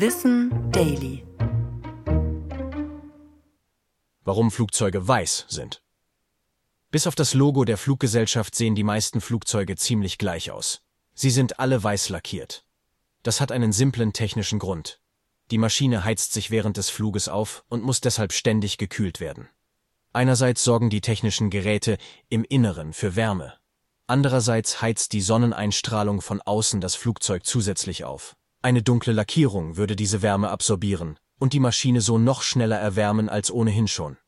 Wissen Daily. Warum Flugzeuge weiß sind. Bis auf das Logo der Fluggesellschaft sehen die meisten Flugzeuge ziemlich gleich aus. Sie sind alle weiß lackiert. Das hat einen simplen technischen Grund. Die Maschine heizt sich während des Fluges auf und muss deshalb ständig gekühlt werden. Einerseits sorgen die technischen Geräte im Inneren für Wärme. Andererseits heizt die Sonneneinstrahlung von außen das Flugzeug zusätzlich auf. Eine dunkle Lackierung würde diese Wärme absorbieren und die Maschine so noch schneller erwärmen als ohnehin schon.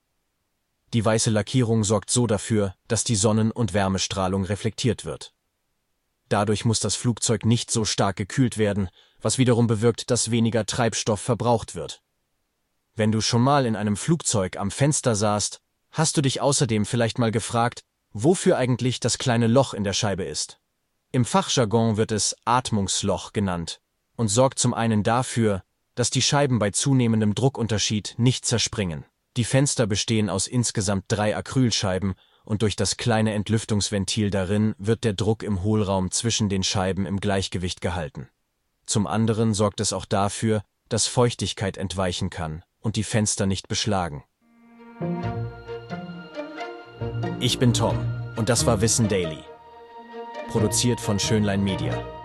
Die weiße Lackierung sorgt so dafür, dass die Sonnen- und Wärmestrahlung reflektiert wird. Dadurch muss das Flugzeug nicht so stark gekühlt werden, was wiederum bewirkt, dass weniger Treibstoff verbraucht wird. Wenn du schon mal in einem Flugzeug am Fenster saßt, hast du dich außerdem vielleicht mal gefragt, wofür eigentlich das kleine Loch in der Scheibe ist. Im Fachjargon wird es Atmungsloch genannt und sorgt zum einen dafür, dass die Scheiben bei zunehmendem Druckunterschied nicht zerspringen. Die Fenster bestehen aus insgesamt drei Acrylscheiben und durch das kleine Entlüftungsventil darin wird der Druck im Hohlraum zwischen den Scheiben im Gleichgewicht gehalten. Zum anderen sorgt es auch dafür, dass Feuchtigkeit entweichen kann und die Fenster nicht beschlagen. Ich bin Tom und das war Wissen Daily. Produziert von Schönlein Media.